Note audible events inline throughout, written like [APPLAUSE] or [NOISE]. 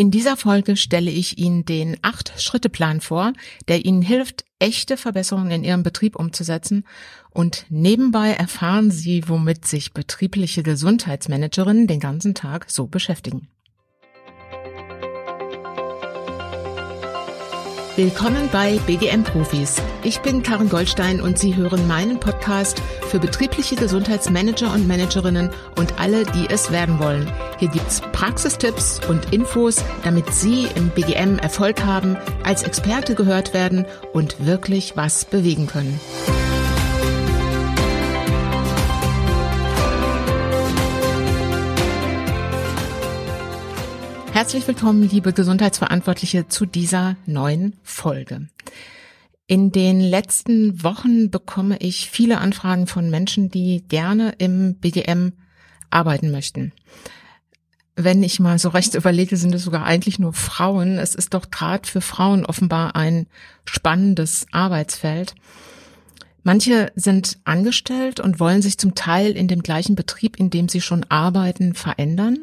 In dieser Folge stelle ich Ihnen den Acht-Schritte-Plan vor, der Ihnen hilft, echte Verbesserungen in Ihrem Betrieb umzusetzen und nebenbei erfahren Sie, womit sich betriebliche Gesundheitsmanagerinnen den ganzen Tag so beschäftigen. Willkommen bei BGM Profis. Ich bin Karin Goldstein und Sie hören meinen Podcast für betriebliche Gesundheitsmanager und Managerinnen und alle, die es werden wollen. Hier gibt's Praxistipps und Infos, damit Sie im BGM Erfolg haben, als Experte gehört werden und wirklich was bewegen können. Herzlich willkommen, liebe Gesundheitsverantwortliche, zu dieser neuen Folge. In den letzten Wochen bekomme ich viele Anfragen von Menschen, die gerne im BGM arbeiten möchten. Wenn ich mal so recht überlege, sind es sogar eigentlich nur Frauen. Es ist doch gerade für Frauen offenbar ein spannendes Arbeitsfeld. Manche sind angestellt und wollen sich zum Teil in dem gleichen Betrieb, in dem sie schon arbeiten, verändern.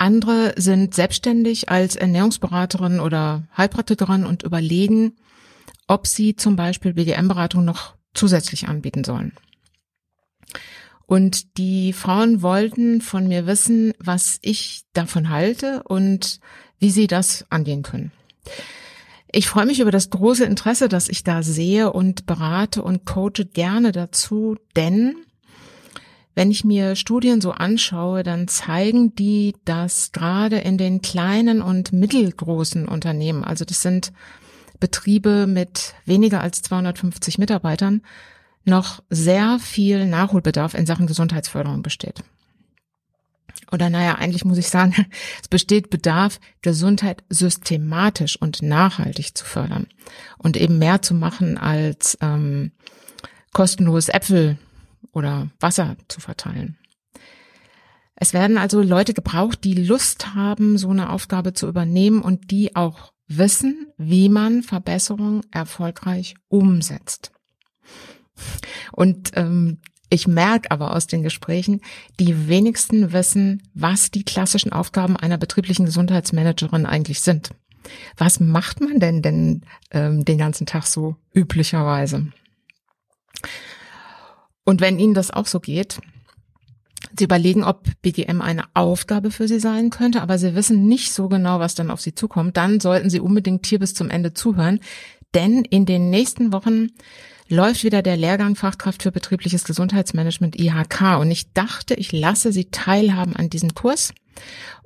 Andere sind selbstständig als Ernährungsberaterin oder Heilpraktikerin und überlegen, ob sie zum Beispiel BGM-Beratung noch zusätzlich anbieten sollen. Und die Frauen wollten von mir wissen, was ich davon halte und wie sie das angehen können. Ich freue mich über das große Interesse, das ich da sehe und berate und coache gerne dazu, denn wenn ich mir Studien so anschaue, dann zeigen die, dass gerade in den kleinen und mittelgroßen Unternehmen, also das sind Betriebe mit weniger als 250 Mitarbeitern, noch sehr viel Nachholbedarf in Sachen Gesundheitsförderung besteht. Oder naja, eigentlich muss ich sagen, [LAUGHS] es besteht Bedarf, Gesundheit systematisch und nachhaltig zu fördern und eben mehr zu machen als ähm, kostenlos Äpfel oder Wasser zu verteilen. Es werden also Leute gebraucht, die Lust haben, so eine Aufgabe zu übernehmen und die auch wissen, wie man Verbesserungen erfolgreich umsetzt. Und ähm, ich merke aber aus den Gesprächen, die wenigsten wissen, was die klassischen Aufgaben einer betrieblichen Gesundheitsmanagerin eigentlich sind. Was macht man denn denn ähm, den ganzen Tag so üblicherweise? Und wenn Ihnen das auch so geht, Sie überlegen, ob BGM eine Aufgabe für Sie sein könnte, aber Sie wissen nicht so genau, was dann auf Sie zukommt, dann sollten Sie unbedingt hier bis zum Ende zuhören, denn in den nächsten Wochen läuft wieder der Lehrgang Fachkraft für betriebliches Gesundheitsmanagement IHK und ich dachte, ich lasse Sie teilhaben an diesem Kurs.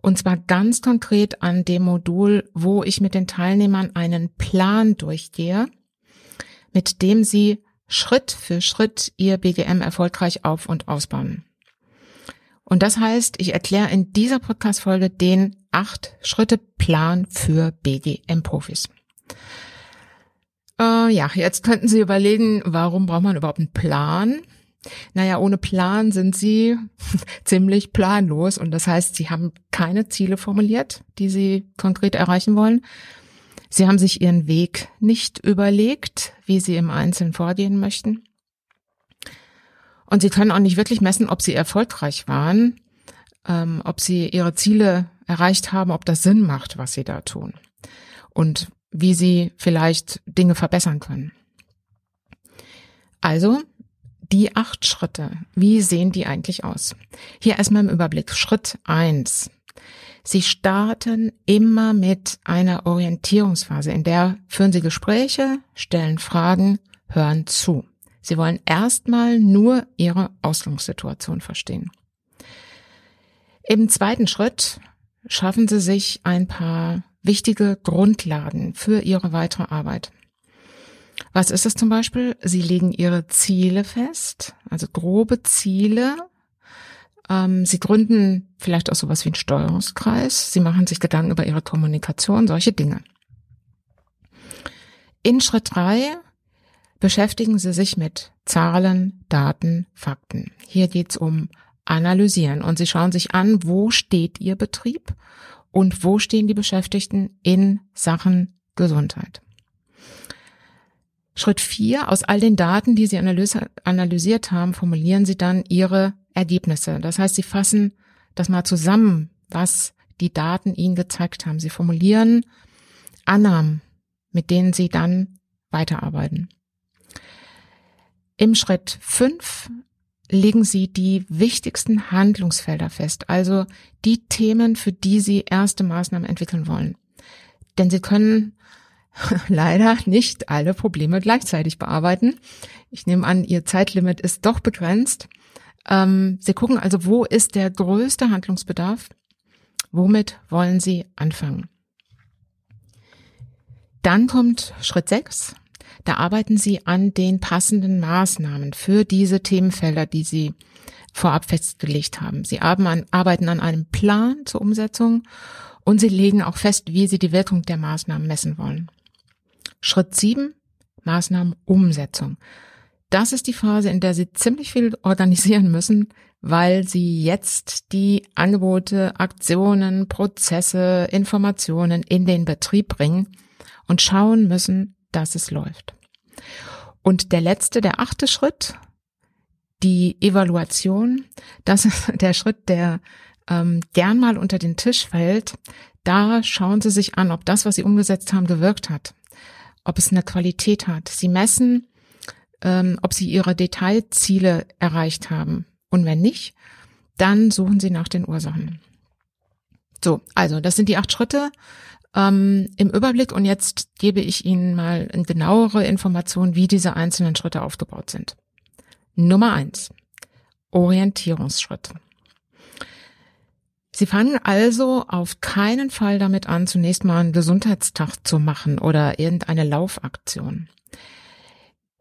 Und zwar ganz konkret an dem Modul, wo ich mit den Teilnehmern einen Plan durchgehe, mit dem Sie Schritt für Schritt ihr BGM erfolgreich auf und ausbauen. Und das heißt, ich erkläre in dieser Podcast-Folge den acht Schritte Plan für BGM-Profis. Äh, ja, jetzt könnten Sie überlegen, warum braucht man überhaupt einen Plan? Naja, ohne Plan sind Sie [LAUGHS] ziemlich planlos und das heißt, Sie haben keine Ziele formuliert, die Sie konkret erreichen wollen. Sie haben sich ihren Weg nicht überlegt, wie sie im Einzelnen vorgehen möchten. Und sie können auch nicht wirklich messen, ob sie erfolgreich waren, ähm, ob sie ihre Ziele erreicht haben, ob das Sinn macht, was sie da tun. Und wie sie vielleicht Dinge verbessern können. Also, die acht Schritte, wie sehen die eigentlich aus? Hier erstmal im Überblick. Schritt eins: Sie starten immer mit einer Orientierungsphase, in der führen Sie Gespräche, stellen Fragen, hören zu. Sie wollen erstmal nur Ihre Ausgangssituation verstehen. Im zweiten Schritt schaffen Sie sich ein paar wichtige Grundlagen für Ihre weitere Arbeit. Was ist es zum Beispiel? Sie legen Ihre Ziele fest, also grobe Ziele, ähm, sie gründen vielleicht auch sowas wie einen Steuerungskreis. Sie machen sich Gedanken über ihre Kommunikation, solche Dinge. In Schritt drei beschäftigen Sie sich mit Zahlen, Daten, Fakten. Hier geht's um Analysieren und Sie schauen sich an, wo steht Ihr Betrieb und wo stehen die Beschäftigten in Sachen Gesundheit. Schritt vier: Aus all den Daten, die Sie analysiert haben, formulieren Sie dann Ihre Ergebnisse. Das heißt, Sie fassen das mal zusammen, was die Daten Ihnen gezeigt haben. Sie formulieren Annahmen, mit denen Sie dann weiterarbeiten. Im Schritt fünf legen Sie die wichtigsten Handlungsfelder fest, also die Themen, für die Sie erste Maßnahmen entwickeln wollen. Denn Sie können [LAUGHS] leider nicht alle Probleme gleichzeitig bearbeiten. Ich nehme an, Ihr Zeitlimit ist doch begrenzt. Ähm, Sie gucken also, wo ist der größte Handlungsbedarf? Womit wollen Sie anfangen? Dann kommt Schritt 6. Da arbeiten Sie an den passenden Maßnahmen für diese Themenfelder, die Sie vorab festgelegt haben. Sie arbeiten an einem Plan zur Umsetzung und Sie legen auch fest, wie Sie die Wirkung der Maßnahmen messen wollen. Schritt 7, Maßnahmenumsetzung. Das ist die Phase, in der Sie ziemlich viel organisieren müssen, weil Sie jetzt die Angebote, Aktionen, Prozesse, Informationen in den Betrieb bringen und schauen müssen, dass es läuft. Und der letzte, der achte Schritt, die Evaluation, das ist [LAUGHS] der Schritt, der ähm, gern mal unter den Tisch fällt. Da schauen Sie sich an, ob das, was Sie umgesetzt haben, gewirkt hat, ob es eine Qualität hat. Sie messen, ähm, ob Sie Ihre Detailziele erreicht haben. Und wenn nicht, dann suchen Sie nach den Ursachen. So, also das sind die acht Schritte ähm, im Überblick und jetzt gebe ich Ihnen mal genauere Information, wie diese einzelnen Schritte aufgebaut sind. Nummer eins. Orientierungsschritt. Sie fangen also auf keinen Fall damit an, zunächst mal einen Gesundheitstag zu machen oder irgendeine Laufaktion.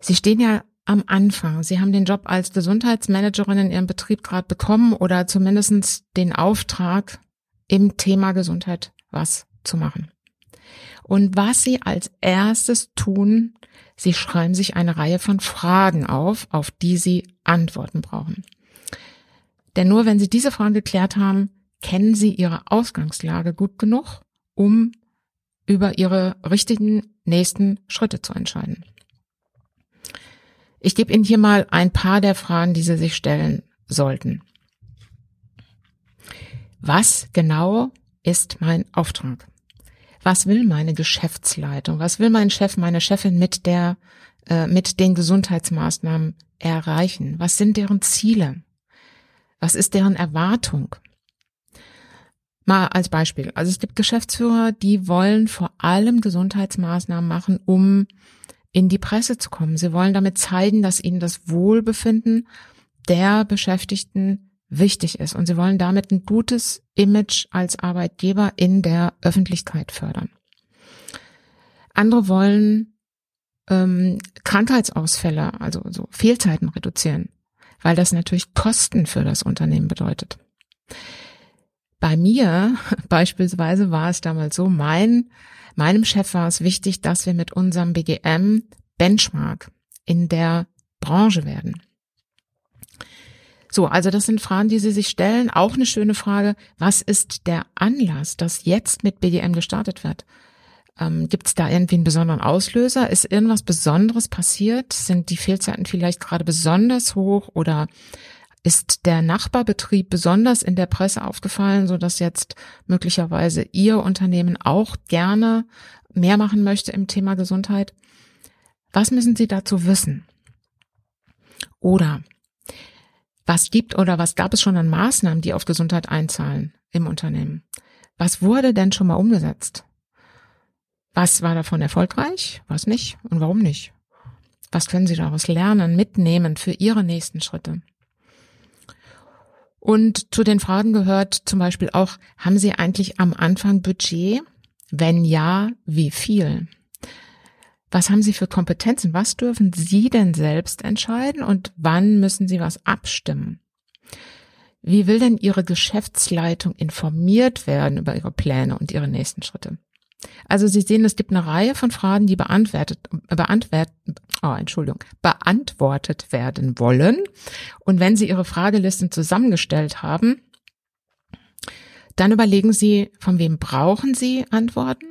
Sie stehen ja am Anfang. Sie haben den Job als Gesundheitsmanagerin in Ihrem Betrieb gerade bekommen oder zumindest den Auftrag, im Thema Gesundheit was zu machen. Und was Sie als erstes tun, Sie schreiben sich eine Reihe von Fragen auf, auf die Sie Antworten brauchen. Denn nur wenn Sie diese Fragen geklärt haben, kennen Sie Ihre Ausgangslage gut genug, um über Ihre richtigen nächsten Schritte zu entscheiden. Ich gebe Ihnen hier mal ein paar der Fragen, die Sie sich stellen sollten. Was genau ist mein Auftrag? Was will meine Geschäftsleitung? Was will mein Chef, meine Chefin mit der, äh, mit den Gesundheitsmaßnahmen erreichen? Was sind deren Ziele? Was ist deren Erwartung? Mal als Beispiel. Also es gibt Geschäftsführer, die wollen vor allem Gesundheitsmaßnahmen machen, um in die Presse zu kommen. Sie wollen damit zeigen, dass ihnen das Wohlbefinden der Beschäftigten wichtig ist. Und sie wollen damit ein gutes Image als Arbeitgeber in der Öffentlichkeit fördern. Andere wollen ähm, Krankheitsausfälle, also so Fehlzeiten reduzieren, weil das natürlich Kosten für das Unternehmen bedeutet. Bei mir [LAUGHS] beispielsweise war es damals so, mein, meinem Chef war es wichtig, dass wir mit unserem BGM Benchmark in der Branche werden. So, also das sind Fragen, die Sie sich stellen. Auch eine schöne Frage. Was ist der Anlass, dass jetzt mit BGM gestartet wird? Ähm, Gibt es da irgendwie einen besonderen Auslöser? Ist irgendwas Besonderes passiert? Sind die Fehlzeiten vielleicht gerade besonders hoch oder ist der Nachbarbetrieb besonders in der Presse aufgefallen, so dass jetzt möglicherweise Ihr Unternehmen auch gerne mehr machen möchte im Thema Gesundheit? Was müssen Sie dazu wissen? Oder was gibt oder was gab es schon an Maßnahmen, die auf Gesundheit einzahlen im Unternehmen? Was wurde denn schon mal umgesetzt? Was war davon erfolgreich? Was nicht? Und warum nicht? Was können Sie daraus lernen, mitnehmen für Ihre nächsten Schritte? Und zu den Fragen gehört zum Beispiel auch, haben Sie eigentlich am Anfang Budget? Wenn ja, wie viel? Was haben Sie für Kompetenzen? Was dürfen Sie denn selbst entscheiden und wann müssen Sie was abstimmen? Wie will denn Ihre Geschäftsleitung informiert werden über Ihre Pläne und Ihre nächsten Schritte? Also Sie sehen, es gibt eine Reihe von Fragen, die beantwortet, beantwortet, oh, Entschuldigung, beantwortet werden wollen. Und wenn Sie Ihre Fragelisten zusammengestellt haben, dann überlegen Sie, von wem brauchen Sie Antworten?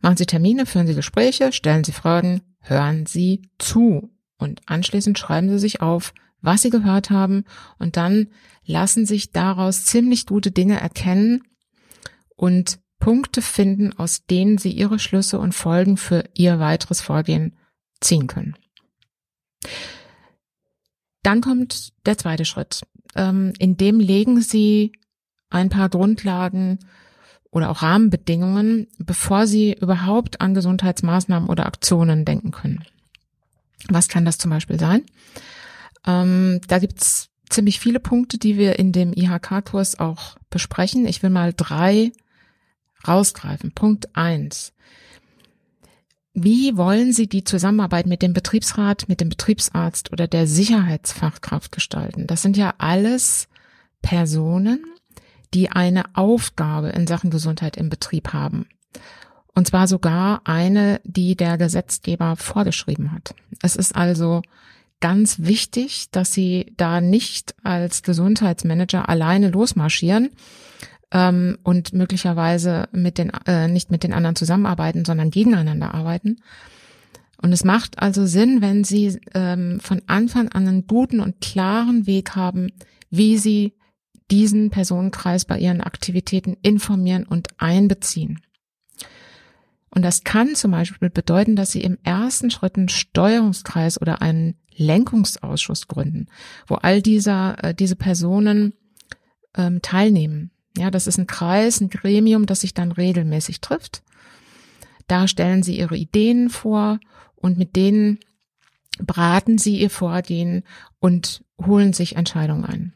Machen Sie Termine, führen Sie Gespräche, stellen Sie Fragen, hören Sie zu. Und anschließend schreiben Sie sich auf, was Sie gehört haben. Und dann lassen sich daraus ziemlich gute Dinge erkennen und Punkte finden, aus denen Sie Ihre Schlüsse und Folgen für Ihr weiteres Vorgehen ziehen können. Dann kommt der zweite Schritt. Ähm, in dem legen Sie ein paar Grundlagen oder auch Rahmenbedingungen, bevor Sie überhaupt an Gesundheitsmaßnahmen oder Aktionen denken können. Was kann das zum Beispiel sein? Ähm, da gibt's ziemlich viele Punkte, die wir in dem IHK-Kurs auch besprechen. Ich will mal drei rausgreifen. Punkt eins. Wie wollen Sie die Zusammenarbeit mit dem Betriebsrat, mit dem Betriebsarzt oder der Sicherheitsfachkraft gestalten? Das sind ja alles Personen, die eine Aufgabe in Sachen Gesundheit im Betrieb haben. Und zwar sogar eine, die der Gesetzgeber vorgeschrieben hat. Es ist also ganz wichtig, dass Sie da nicht als Gesundheitsmanager alleine losmarschieren ähm, und möglicherweise mit den, äh, nicht mit den anderen zusammenarbeiten, sondern gegeneinander arbeiten. Und es macht also Sinn, wenn Sie ähm, von Anfang an einen guten und klaren Weg haben, wie Sie diesen Personenkreis bei Ihren Aktivitäten informieren und einbeziehen. Und das kann zum Beispiel bedeuten, dass Sie im ersten Schritt einen Steuerungskreis oder einen Lenkungsausschuss gründen, wo all dieser, äh, diese Personen ähm, teilnehmen. Ja, das ist ein Kreis, ein Gremium, das sich dann regelmäßig trifft. Da stellen Sie Ihre Ideen vor und mit denen beraten Sie Ihr Vorgehen und holen sich Entscheidungen ein.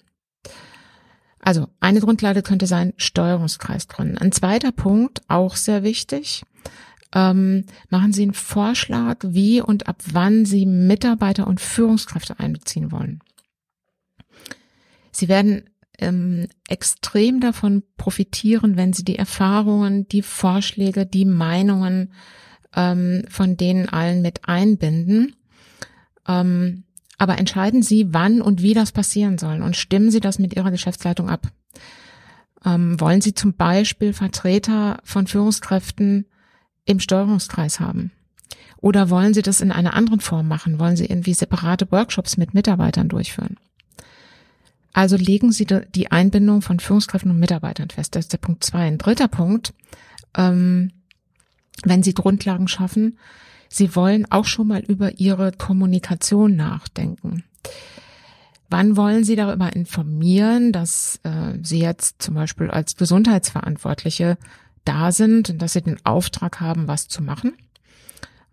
Also eine Grundlage könnte sein, Steuerungskreis gründen. Ein zweiter Punkt, auch sehr wichtig, ähm, machen Sie einen Vorschlag, wie und ab wann Sie Mitarbeiter und Führungskräfte einbeziehen wollen. Sie werden ähm, extrem davon profitieren, wenn Sie die Erfahrungen, die Vorschläge, die Meinungen ähm, von denen allen mit einbinden. Ähm, aber entscheiden Sie, wann und wie das passieren soll und stimmen Sie das mit Ihrer Geschäftsleitung ab. Ähm, wollen Sie zum Beispiel Vertreter von Führungskräften im Steuerungskreis haben? Oder wollen Sie das in einer anderen Form machen? Wollen Sie irgendwie separate Workshops mit Mitarbeitern durchführen? Also legen Sie die Einbindung von Führungskräften und Mitarbeitern fest. Das ist der Punkt zwei. Ein dritter Punkt, ähm, wenn Sie Grundlagen schaffen, Sie wollen auch schon mal über Ihre Kommunikation nachdenken. Wann wollen Sie darüber informieren, dass äh, Sie jetzt zum Beispiel als Gesundheitsverantwortliche da sind und dass sie den Auftrag haben, was zu machen.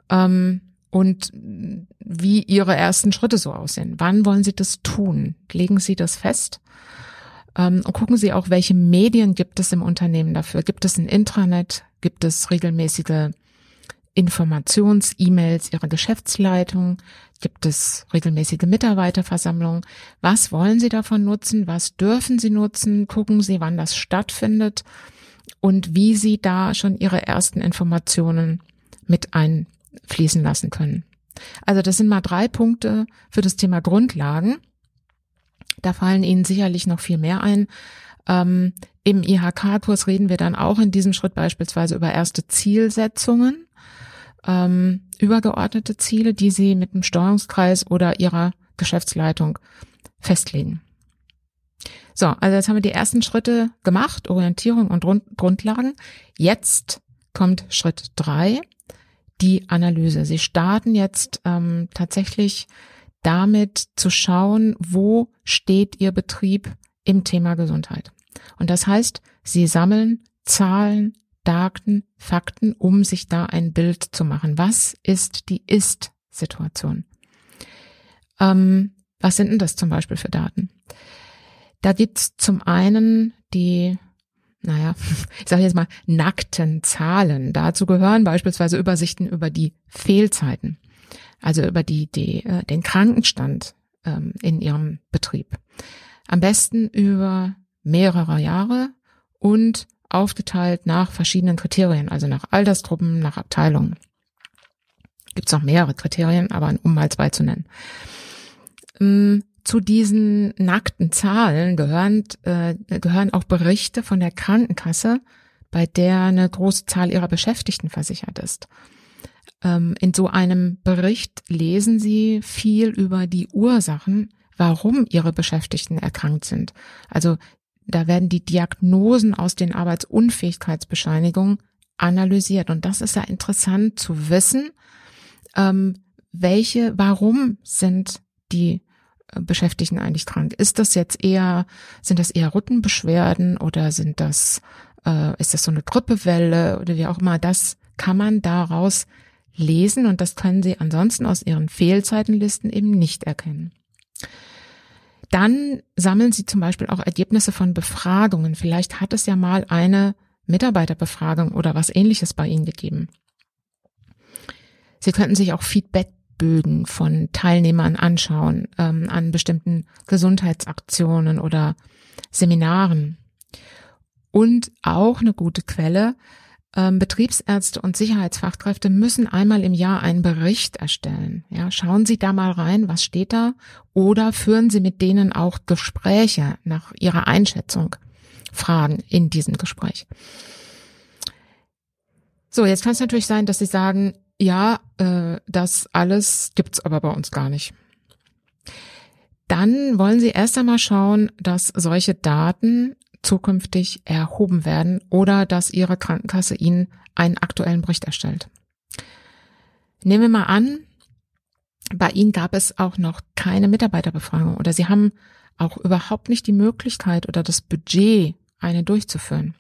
Ähm, und wie Ihre ersten Schritte so aussehen. Wann wollen Sie das tun? Legen Sie das fest? Ähm, und gucken Sie auch, welche Medien gibt es im Unternehmen dafür? Gibt es ein Intranet? Gibt es regelmäßige Informations-E-Mails Ihrer Geschäftsleitung? Gibt es regelmäßige Mitarbeiterversammlungen? Was wollen Sie davon nutzen? Was dürfen Sie nutzen? Gucken Sie, wann das stattfindet und wie sie da schon ihre ersten Informationen mit einfließen lassen können. Also das sind mal drei Punkte für das Thema Grundlagen. Da fallen Ihnen sicherlich noch viel mehr ein. Ähm, Im IHK-Kurs reden wir dann auch in diesem Schritt beispielsweise über erste Zielsetzungen, ähm, übergeordnete Ziele, die Sie mit dem Steuerungskreis oder Ihrer Geschäftsleitung festlegen. So, also jetzt haben wir die ersten Schritte gemacht, Orientierung und Grundlagen. Jetzt kommt Schritt drei, die Analyse. Sie starten jetzt ähm, tatsächlich damit zu schauen, wo steht Ihr Betrieb im Thema Gesundheit. Und das heißt, Sie sammeln Zahlen, Daten, Fakten, um sich da ein Bild zu machen. Was ist die Ist-Situation? Ähm, was sind denn das zum Beispiel für Daten? Da gibt's zum einen die naja, [LAUGHS] ich sage jetzt mal nackten Zahlen. Dazu gehören beispielsweise Übersichten über die Fehlzeiten, also über die, die äh, den Krankenstand ähm, in ihrem Betrieb. Am besten über mehrere Jahre und aufgeteilt nach verschiedenen Kriterien, also nach Altersgruppen, nach Abteilungen. Gibt es noch mehrere Kriterien, aber um mal zwei zu nennen. Ähm, zu diesen nackten Zahlen gehören, äh, gehören auch Berichte von der Krankenkasse, bei der eine große Zahl ihrer Beschäftigten versichert ist. Ähm, in so einem Bericht lesen Sie viel über die Ursachen, warum Ihre Beschäftigten erkrankt sind. Also da werden die Diagnosen aus den Arbeitsunfähigkeitsbescheinigungen analysiert. Und das ist ja interessant zu wissen, ähm, welche, warum sind die Beschäftigten eigentlich krank? Ist das jetzt eher, sind das eher Rückenbeschwerden oder sind das, äh, ist das so eine Grippewelle oder wie auch immer? Das kann man daraus lesen und das können Sie ansonsten aus Ihren Fehlzeitenlisten eben nicht erkennen. Dann sammeln Sie zum Beispiel auch Ergebnisse von Befragungen. Vielleicht hat es ja mal eine Mitarbeiterbefragung oder was ähnliches bei Ihnen gegeben. Sie könnten sich auch Feedbackbögen von Teilnehmern anschauen ähm, an bestimmten Gesundheitsaktionen oder Seminaren. Und auch eine gute Quelle ähm, Betriebsärzte und Sicherheitsfachkräfte müssen einmal im Jahr einen Bericht erstellen. Ja, schauen Sie da mal rein, was steht da, oder führen Sie mit denen auch Gespräche nach ihrer Einschätzung, Fragen in diesem Gespräch. So, jetzt kann es natürlich sein, dass Sie sagen, ja, äh, das alles gibt's aber bei uns gar nicht. Dann wollen Sie erst einmal schauen, dass solche Daten zukünftig erhoben werden oder dass Ihre Krankenkasse Ihnen einen aktuellen Bericht erstellt. Nehmen wir mal an, bei Ihnen gab es auch noch keine Mitarbeiterbefragung oder Sie haben auch überhaupt nicht die Möglichkeit oder das Budget, eine durchzuführen.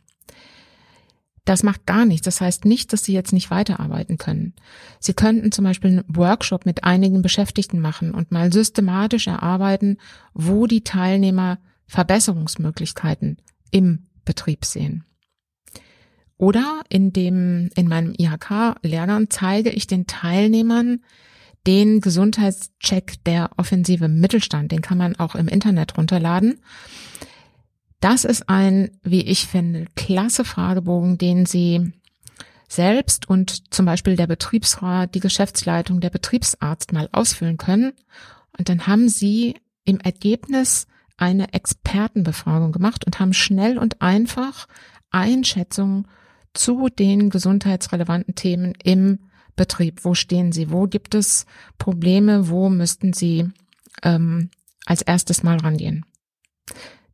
Das macht gar nichts. Das heißt nicht, dass Sie jetzt nicht weiterarbeiten können. Sie könnten zum Beispiel einen Workshop mit einigen Beschäftigten machen und mal systematisch erarbeiten, wo die Teilnehmer Verbesserungsmöglichkeiten im Betrieb sehen. Oder in dem, in meinem IHK-Lehrgang zeige ich den Teilnehmern den Gesundheitscheck der offensive Mittelstand. Den kann man auch im Internet runterladen. Das ist ein, wie ich finde, klasse Fragebogen, den Sie selbst und zum Beispiel der Betriebsrat, die Geschäftsleitung, der Betriebsarzt mal ausfüllen können. Und dann haben Sie im Ergebnis eine Expertenbefragung gemacht und haben schnell und einfach Einschätzungen zu den gesundheitsrelevanten Themen im Betrieb. Wo stehen Sie? Wo gibt es Probleme? Wo müssten Sie ähm, als erstes mal rangehen?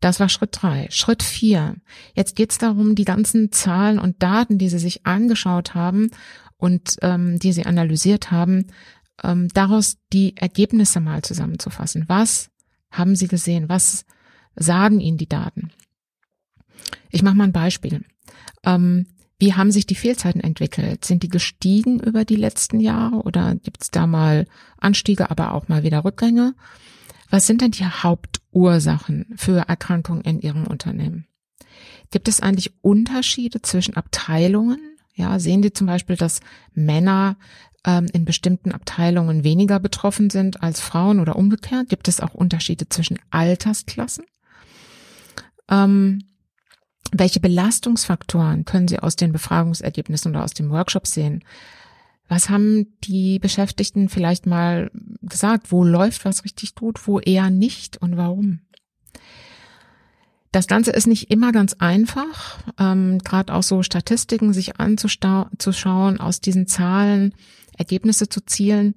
Das war Schritt drei. Schritt vier. Jetzt geht es darum, die ganzen Zahlen und Daten, die Sie sich angeschaut haben und ähm, die Sie analysiert haben, ähm, daraus die Ergebnisse mal zusammenzufassen. Was haben Sie gesehen? Was sagen Ihnen die Daten? Ich mache mal ein Beispiel. Ähm, wie haben sich die Fehlzeiten entwickelt? Sind die gestiegen über die letzten Jahre oder gibt es da mal Anstiege, aber auch mal wieder Rückgänge? Was sind denn die Hauptursachen für Erkrankungen in Ihrem Unternehmen? Gibt es eigentlich Unterschiede zwischen Abteilungen? Ja, sehen Sie zum Beispiel, dass Männer ähm, in bestimmten Abteilungen weniger betroffen sind als Frauen oder umgekehrt? Gibt es auch Unterschiede zwischen Altersklassen? Ähm, welche Belastungsfaktoren können Sie aus den Befragungsergebnissen oder aus dem Workshop sehen? Was haben die Beschäftigten vielleicht mal gesagt? Wo läuft was richtig gut, wo eher nicht und warum? Das Ganze ist nicht immer ganz einfach, ähm, gerade auch so Statistiken sich anzuschauen, aus diesen Zahlen Ergebnisse zu zielen.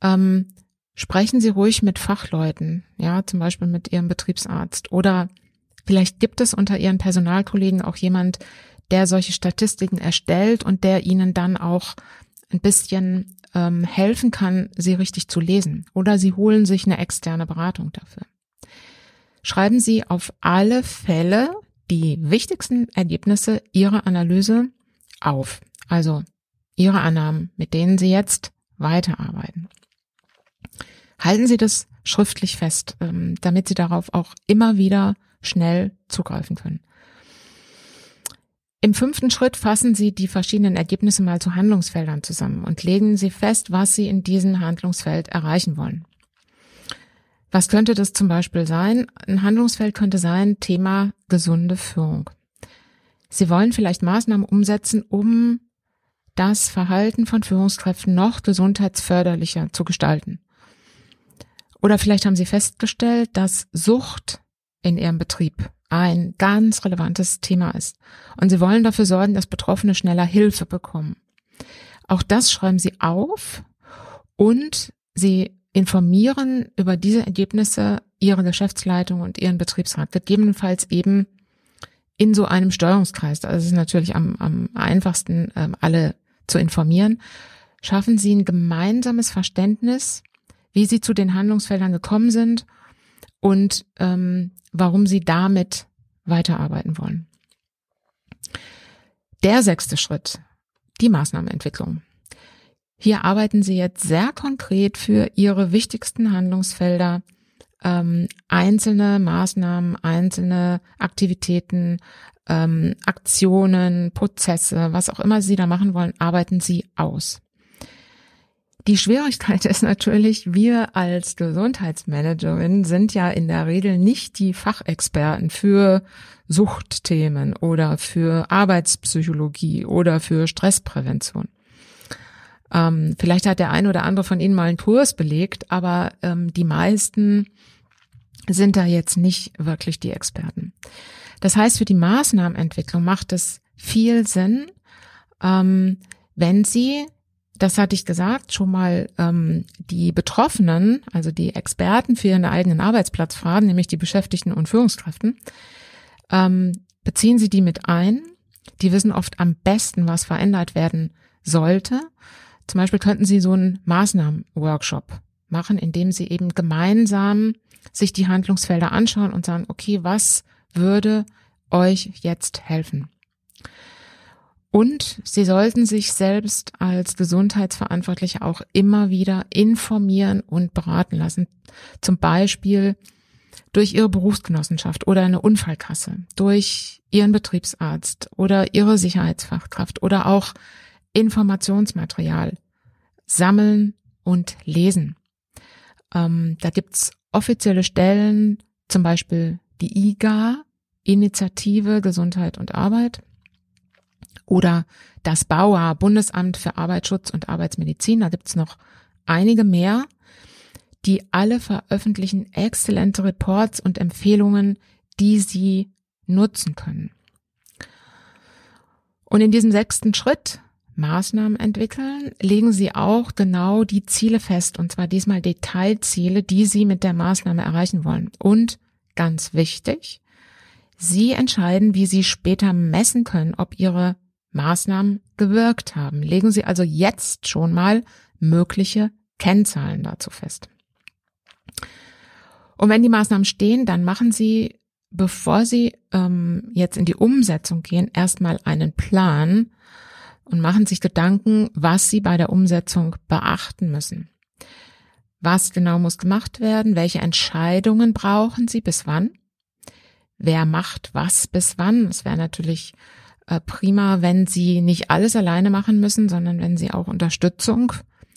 Ähm, sprechen Sie ruhig mit Fachleuten, ja, zum Beispiel mit Ihrem Betriebsarzt oder vielleicht gibt es unter Ihren Personalkollegen auch jemand, der solche Statistiken erstellt und der Ihnen dann auch ein bisschen ähm, helfen kann, sie richtig zu lesen. Oder Sie holen sich eine externe Beratung dafür schreiben Sie auf alle Fälle die wichtigsten Ergebnisse Ihrer Analyse auf. Also Ihre Annahmen, mit denen Sie jetzt weiterarbeiten. Halten Sie das schriftlich fest, ähm, damit Sie darauf auch immer wieder schnell zugreifen können. Im fünften Schritt fassen Sie die verschiedenen Ergebnisse mal zu Handlungsfeldern zusammen und legen Sie fest, was Sie in diesem Handlungsfeld erreichen wollen. Was könnte das zum Beispiel sein? Ein Handlungsfeld könnte sein Thema gesunde Führung. Sie wollen vielleicht Maßnahmen umsetzen, um das Verhalten von Führungskräften noch gesundheitsförderlicher zu gestalten. Oder vielleicht haben Sie festgestellt, dass Sucht in Ihrem Betrieb ein ganz relevantes Thema ist. Und Sie wollen dafür sorgen, dass Betroffene schneller Hilfe bekommen. Auch das schreiben Sie auf und Sie informieren über diese Ergebnisse Ihre Geschäftsleitung und Ihren Betriebsrat, gegebenenfalls eben in so einem Steuerungskreis, es ist natürlich am, am einfachsten, ähm, alle zu informieren, schaffen Sie ein gemeinsames Verständnis, wie Sie zu den Handlungsfeldern gekommen sind und ähm, warum Sie damit weiterarbeiten wollen. Der sechste Schritt, die Maßnahmenentwicklung. Hier arbeiten Sie jetzt sehr konkret für Ihre wichtigsten Handlungsfelder ähm, einzelne Maßnahmen, einzelne Aktivitäten, ähm, Aktionen, Prozesse, was auch immer Sie da machen wollen, arbeiten Sie aus. Die Schwierigkeit ist natürlich, wir als Gesundheitsmanagerin sind ja in der Regel nicht die Fachexperten für Suchtthemen oder für Arbeitspsychologie oder für Stressprävention. Ähm, vielleicht hat der ein oder andere von Ihnen mal einen Kurs belegt, aber ähm, die meisten sind da jetzt nicht wirklich die Experten. Das heißt, für die Maßnahmenentwicklung macht es viel Sinn, ähm, wenn Sie, das hatte ich gesagt, schon mal ähm, die Betroffenen, also die Experten für ihren eigenen Arbeitsplatz fragen, nämlich die Beschäftigten und Führungskräften, ähm, beziehen Sie die mit ein. Die wissen oft am besten, was verändert werden sollte. Zum Beispiel könnten Sie so einen Maßnahmenworkshop machen, indem Sie eben gemeinsam sich die Handlungsfelder anschauen und sagen, okay, was würde euch jetzt helfen? Und Sie sollten sich selbst als Gesundheitsverantwortliche auch immer wieder informieren und beraten lassen. Zum Beispiel durch Ihre Berufsgenossenschaft oder eine Unfallkasse, durch Ihren Betriebsarzt oder Ihre Sicherheitsfachkraft oder auch Informationsmaterial sammeln und lesen. Ähm, da gibt's offizielle Stellen, zum Beispiel die IGA, Initiative Gesundheit und Arbeit, oder das BAUA, Bundesamt für Arbeitsschutz und Arbeitsmedizin. Da gibt's noch einige mehr, die alle veröffentlichen exzellente Reports und Empfehlungen, die Sie nutzen können. Und in diesem sechsten Schritt Maßnahmen entwickeln, legen Sie auch genau die Ziele fest, und zwar diesmal Detailziele, die Sie mit der Maßnahme erreichen wollen. Und ganz wichtig, Sie entscheiden, wie Sie später messen können, ob Ihre Maßnahmen gewirkt haben. Legen Sie also jetzt schon mal mögliche Kennzahlen dazu fest. Und wenn die Maßnahmen stehen, dann machen Sie, bevor Sie ähm, jetzt in die Umsetzung gehen, erstmal einen Plan, und machen sich Gedanken, was sie bei der Umsetzung beachten müssen. Was genau muss gemacht werden? Welche Entscheidungen brauchen sie? Bis wann? Wer macht was bis wann? Es wäre natürlich äh, prima, wenn sie nicht alles alleine machen müssen, sondern wenn sie auch Unterstützung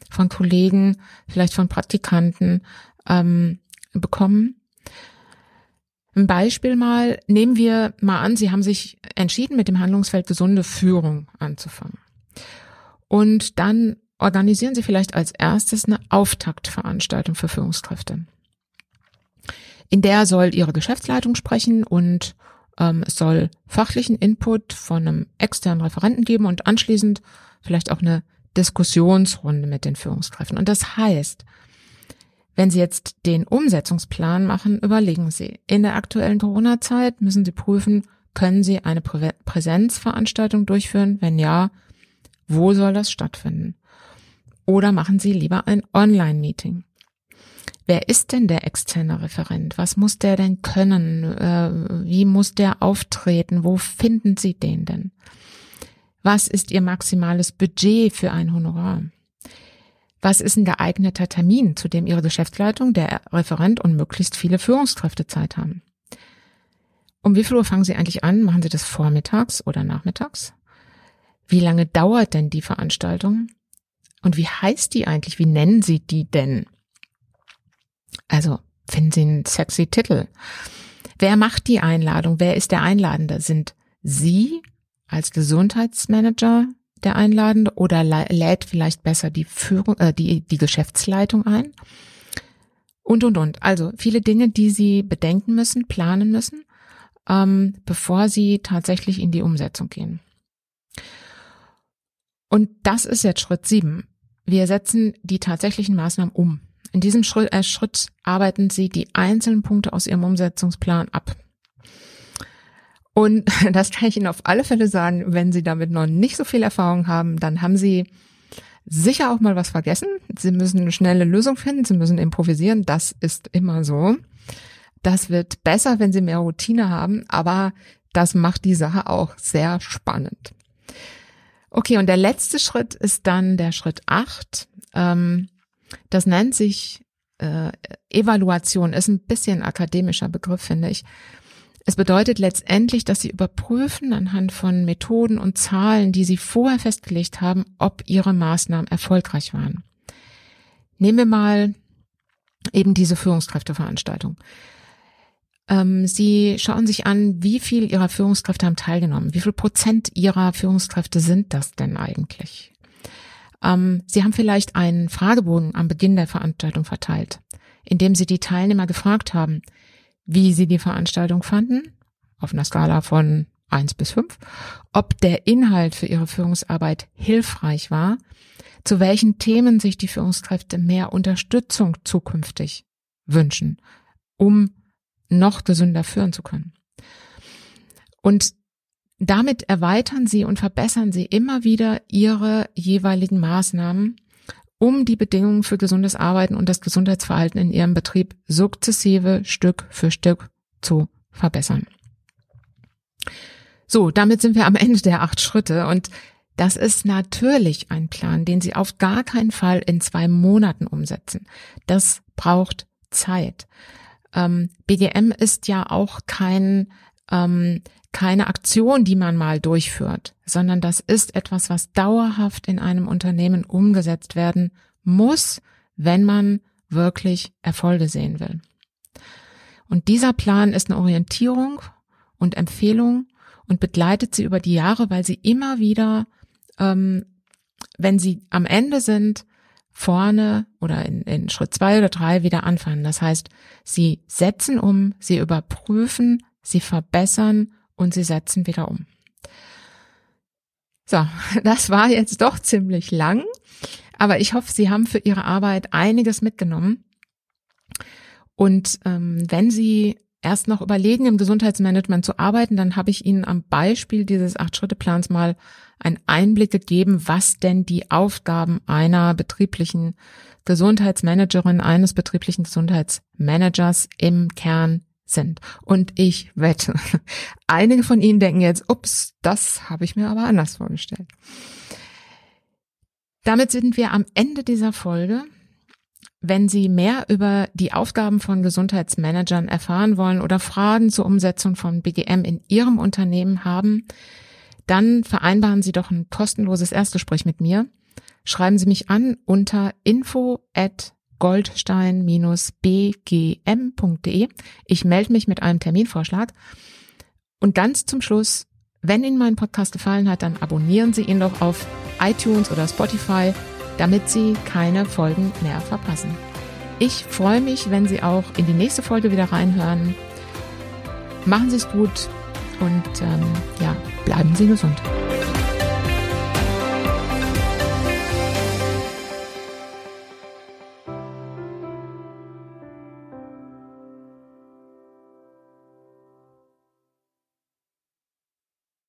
von Kollegen, vielleicht von Praktikanten ähm, bekommen. Ein Beispiel mal, nehmen wir mal an, Sie haben sich entschieden, mit dem Handlungsfeld gesunde Führung anzufangen. Und dann organisieren Sie vielleicht als erstes eine Auftaktveranstaltung für Führungskräfte. In der soll Ihre Geschäftsleitung sprechen und ähm, es soll fachlichen Input von einem externen Referenten geben und anschließend vielleicht auch eine Diskussionsrunde mit den Führungskräften. Und das heißt, wenn Sie jetzt den Umsetzungsplan machen, überlegen Sie, in der aktuellen Corona-Zeit müssen Sie prüfen, können Sie eine Prä Präsenzveranstaltung durchführen? Wenn ja, wo soll das stattfinden? Oder machen Sie lieber ein Online-Meeting? Wer ist denn der externe Referent? Was muss der denn können? Äh, wie muss der auftreten? Wo finden Sie den denn? Was ist Ihr maximales Budget für ein Honorar? Was ist ein geeigneter Termin, zu dem Ihre Geschäftsleitung, der Referent und möglichst viele Führungskräfte Zeit haben? Um wie viel Uhr fangen Sie eigentlich an? Machen Sie das vormittags oder nachmittags? Wie lange dauert denn die Veranstaltung? Und wie heißt die eigentlich? Wie nennen Sie die denn? Also, finden Sie einen sexy Titel. Wer macht die Einladung? Wer ist der Einladende? Sind Sie als Gesundheitsmanager der Einladende oder lädt vielleicht besser die Führung, äh, die, die Geschäftsleitung ein? Und, und, und. Also viele Dinge, die Sie bedenken müssen, planen müssen, ähm, bevor Sie tatsächlich in die Umsetzung gehen. Und das ist jetzt Schritt sieben. Wir setzen die tatsächlichen Maßnahmen um. In diesem Schritt, äh, Schritt arbeiten Sie die einzelnen Punkte aus Ihrem Umsetzungsplan ab. Und [LAUGHS] das kann ich Ihnen auf alle Fälle sagen, wenn Sie damit noch nicht so viel Erfahrung haben, dann haben Sie sicher auch mal was vergessen. Sie müssen eine schnelle Lösung finden, Sie müssen improvisieren, das ist immer so. Das wird besser, wenn Sie mehr Routine haben, aber das macht die Sache auch sehr spannend. Okay, und der letzte Schritt ist dann der Schritt acht. Ähm, das nennt sich äh, Evaluation, ist ein bisschen akademischer Begriff, finde ich. Es bedeutet letztendlich, dass Sie überprüfen anhand von Methoden und Zahlen, die Sie vorher festgelegt haben, ob Ihre Maßnahmen erfolgreich waren. Nehmen wir mal eben diese Führungskräfteveranstaltung. Ähm, Sie schauen sich an, wie viel Ihrer Führungskräfte haben teilgenommen. Wie viel Prozent Ihrer Führungskräfte sind das denn eigentlich? Ähm, Sie haben vielleicht einen Fragebogen am Beginn der Veranstaltung verteilt, in dem Sie die Teilnehmer gefragt haben, wie sie die Veranstaltung fanden, auf einer Skala von eins bis fünf, ob der Inhalt für ihre Führungsarbeit hilfreich war, zu welchen Themen sich die Führungskräfte mehr Unterstützung zukünftig wünschen, um noch gesünder führen zu können. Und damit erweitern sie und verbessern sie immer wieder ihre jeweiligen Maßnahmen, um die Bedingungen für gesundes Arbeiten und das Gesundheitsverhalten in ihrem Betrieb sukzessive Stück für Stück zu verbessern. So, damit sind wir am Ende der acht Schritte und das ist natürlich ein Plan, den Sie auf gar keinen Fall in zwei Monaten umsetzen. Das braucht Zeit. Ähm, BGM ist ja auch kein, ähm, keine Aktion, die man mal durchführt, sondern das ist etwas, was dauerhaft in einem Unternehmen umgesetzt werden muss, wenn man wirklich Erfolge sehen will. Und dieser Plan ist eine Orientierung und Empfehlung und begleitet sie über die Jahre, weil sie immer wieder, ähm, wenn sie am Ende sind, vorne oder in, in Schritt zwei oder drei wieder anfangen. Das heißt, sie setzen um, sie überprüfen, sie verbessern und sie setzen wieder um. So, [LAUGHS] das war jetzt doch ziemlich lang, aber ich hoffe, Sie haben für Ihre Arbeit einiges mitgenommen. Und ähm, wenn Sie erst noch überlegen, im Gesundheitsmanagement zu arbeiten, dann habe ich Ihnen am Beispiel dieses Acht-Schritte-Plans mal einen Einblick gegeben, was denn die Aufgaben einer betrieblichen Gesundheitsmanagerin, eines betrieblichen Gesundheitsmanagers im Kern sind. Und ich wette, [LAUGHS] einige von Ihnen denken jetzt, ups, das habe ich mir aber anders vorgestellt. Damit sind wir am Ende dieser Folge. Wenn Sie mehr über die Aufgaben von Gesundheitsmanagern erfahren wollen oder Fragen zur Umsetzung von BGM in Ihrem Unternehmen haben, dann vereinbaren Sie doch ein kostenloses Erstgespräch mit mir. Schreiben Sie mich an unter info at goldstein-bgm.de. Ich melde mich mit einem Terminvorschlag. Und ganz zum Schluss, wenn Ihnen mein Podcast gefallen hat, dann abonnieren Sie ihn doch auf iTunes oder Spotify damit Sie keine Folgen mehr verpassen. Ich freue mich, wenn Sie auch in die nächste Folge wieder reinhören. Machen Sie es gut und ähm, ja, bleiben Sie gesund.